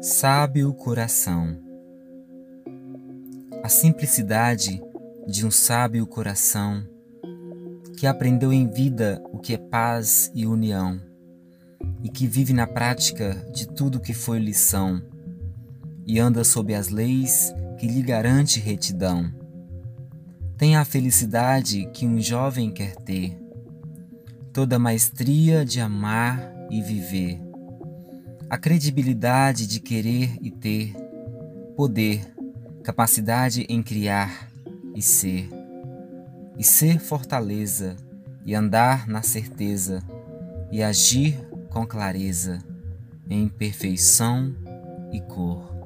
Sábio coração. A simplicidade de um sábio coração que aprendeu em vida o que é paz e união e que vive na prática de tudo que foi lição e anda sob as leis que lhe garante retidão. Tem a felicidade que um jovem quer ter, toda a maestria de amar e viver, a credibilidade de querer e ter, poder, capacidade em criar e ser, e ser fortaleza, e andar na certeza, e agir com clareza, em perfeição e cor.